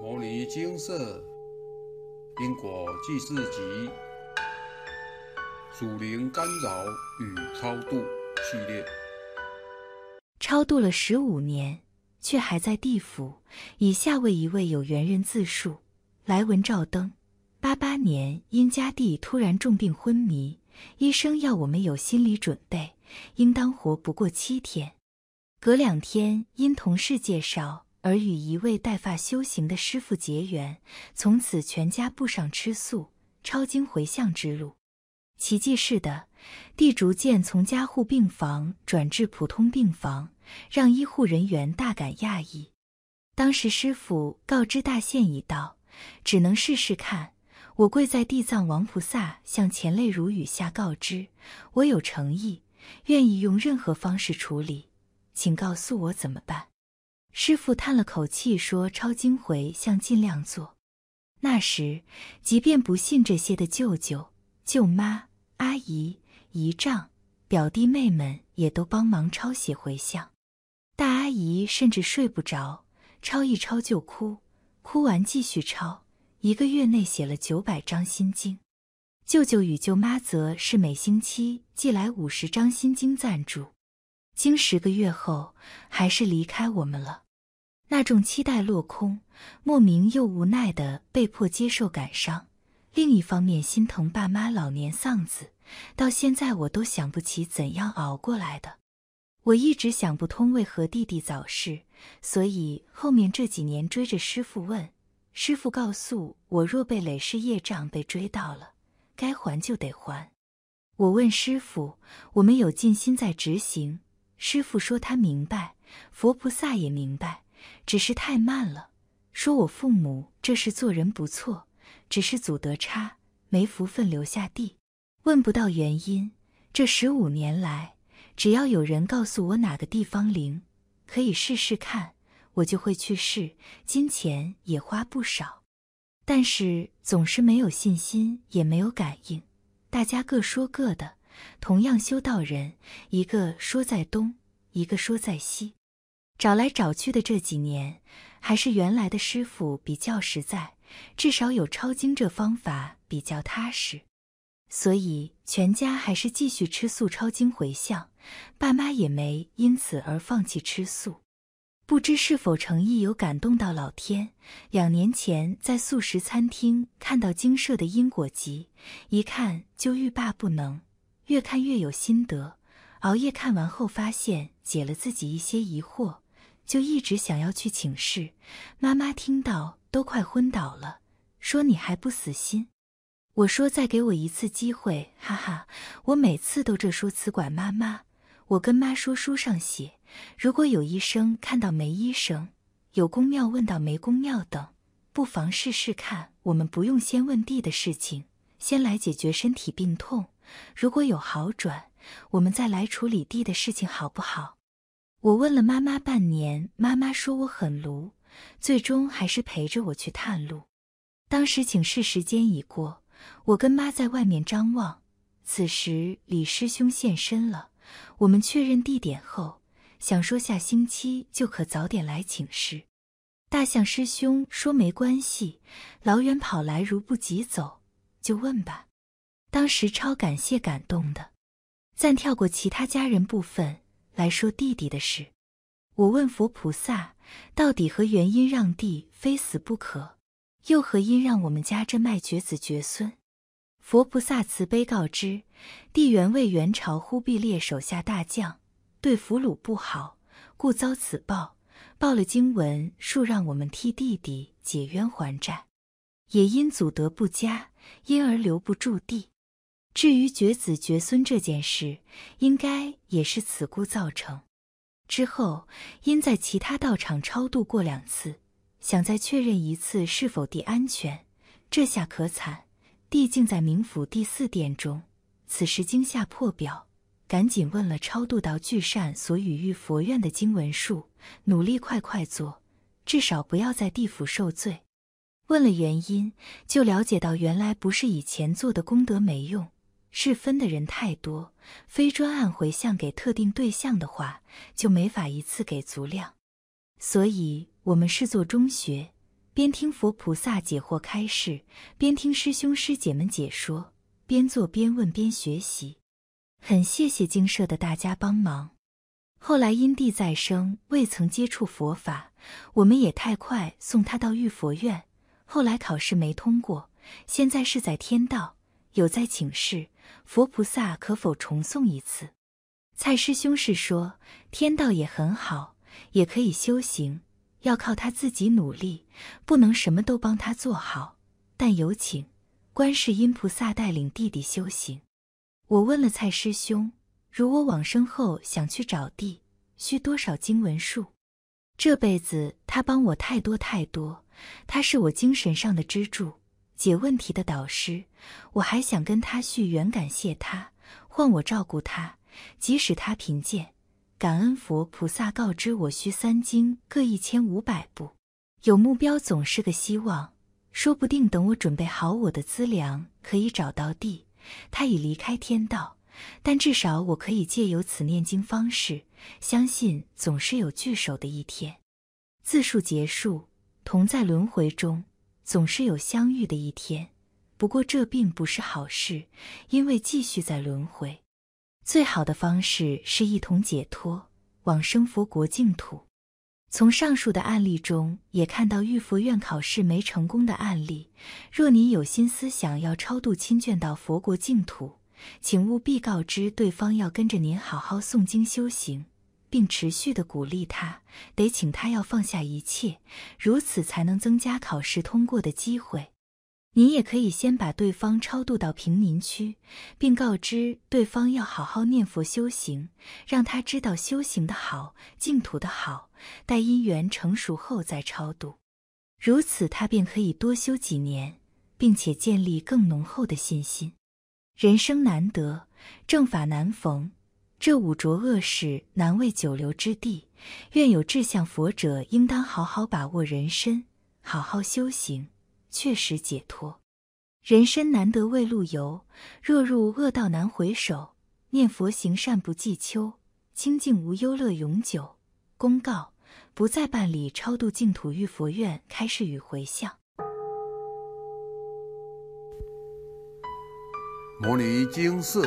《摩尼金色因果记事集》属灵干扰与超度系列，超度了十五年，却还在地府。以下为一位有缘人自述：来文照灯。八八年，因家弟突然重病昏迷，医生要我们有心理准备，应当活不过七天。隔两天，因同事介绍。而与一位带发修行的师傅结缘，从此全家步上吃素、抄经回向之路。奇迹似的，地逐渐从加护病房转至普通病房，让医护人员大感讶异。当时师傅告知大限已到，只能试试看。我跪在地藏王菩萨向前泪如雨下告知，我有诚意，愿意用任何方式处理，请告诉我怎么办。师傅叹了口气说：“抄经回向尽量做。那时，即便不信这些的舅舅、舅妈、阿姨、姨丈、表弟妹们也都帮忙抄写回向。大阿姨甚至睡不着，抄一抄就哭，哭完继续抄。一个月内写了九百张心经。舅舅与舅妈则是每星期寄来五十张心经赞助。”经十个月后，还是离开我们了。那种期待落空，莫名又无奈的被迫接受感伤。另一方面，心疼爸妈老年丧子，到现在我都想不起怎样熬过来的。我一直想不通为何弟弟早逝，所以后面这几年追着师傅问。师傅告诉我，若被累世业障被追到了，该还就得还。我问师傅，我们有尽心在执行。师傅说他明白，佛菩萨也明白，只是太慢了。说我父母这是做人不错，只是祖德差，没福分留下地。问不到原因，这十五年来，只要有人告诉我哪个地方灵，可以试试看，我就会去试，金钱也花不少。但是总是没有信心，也没有感应，大家各说各的。同样修道人，一个说在东，一个说在西，找来找去的这几年，还是原来的师傅比较实在，至少有抄经这方法比较踏实，所以全家还是继续吃素抄经回向，爸妈也没因此而放弃吃素。不知是否诚意有感动到老天？两年前在素食餐厅看到经社的因果集，一看就欲罢不能。越看越有心得，熬夜看完后发现解了自己一些疑惑，就一直想要去请示。妈妈听到都快昏倒了，说你还不死心？我说再给我一次机会，哈哈，我每次都这说辞管妈妈。我跟妈说书上写，如果有医生看到没医生，有公庙问到没公庙等，不妨试试看。我们不用先问地的事情，先来解决身体病痛。如果有好转，我们再来处理地的事情，好不好？我问了妈妈半年，妈妈说我很卢，最终还是陪着我去探路。当时请示时间已过，我跟妈在外面张望。此时李师兄现身了，我们确认地点后，想说下星期就可早点来请示。大象师兄说没关系，老远跑来如不急走，就问吧。当时超感谢感动的，暂跳过其他家人部分来说弟弟的事。我问佛菩萨，到底何原因让弟非死不可？又何因让我们家这脉绝子绝孙？佛菩萨慈悲告知，帝原为元朝忽必烈手下大将，对俘虏不好，故遭此报。报了经文，数让我们替弟弟解冤还债，也因祖德不佳，因而留不住地。至于绝子绝孙这件事，应该也是此故造成。之后因在其他道场超度过两次，想再确认一次是否地安全，这下可惨，地竟在冥府第四殿中。此时惊吓破表，赶紧问了超度到聚善所与玉佛院的经文数，努力快快做，至少不要在地府受罪。问了原因，就了解到原来不是以前做的功德没用。是分的人太多，非专案回向给特定对象的话，就没法一次给足量。所以，我们是做中学，边听佛菩萨解惑开示，边听师兄师姐们解说，边做边问边学习。很谢谢精舍的大家帮忙。后来因地再生，未曾接触佛法，我们也太快送他到玉佛院。后来考试没通过，现在是在天道，有在请示佛菩萨可否重送一次。蔡师兄是说，天道也很好，也可以修行，要靠他自己努力，不能什么都帮他做好。但有请观世音菩萨带领弟弟修行。我问了蔡师兄。如我往生后想去找地，需多少经文数？这辈子他帮我太多太多，他是我精神上的支柱，解问题的导师。我还想跟他续缘，感谢他，换我照顾他。即使他贫贱，感恩佛菩萨告知我需三经各一千五百部。有目标总是个希望，说不定等我准备好我的资粮，可以找到地，他已离开天道。但至少我可以借由此念经方式，相信总是有聚首的一天。自述结束，同在轮回中，总是有相遇的一天。不过这并不是好事，因为继续在轮回。最好的方式是一同解脱，往生佛国净土。从上述的案例中，也看到玉佛院考试没成功的案例。若您有心思想要超度亲眷到佛国净土，请务必告知对方要跟着您好好诵经修行，并持续的鼓励他，得请他要放下一切，如此才能增加考试通过的机会。您也可以先把对方超度到贫民区，并告知对方要好好念佛修行，让他知道修行的好，净土的好。待因缘成熟后再超度，如此他便可以多修几年，并且建立更浓厚的信心。人生难得，正法难逢，这五浊恶世难为久留之地。愿有志向佛者，应当好好把握人身，好好修行，确实解脱。人生难得未路游，若入恶道难回首。念佛行善不计秋，清净无忧乐永久。公告：不再办理超度净土玉佛院开示与回向。摩尼经寺，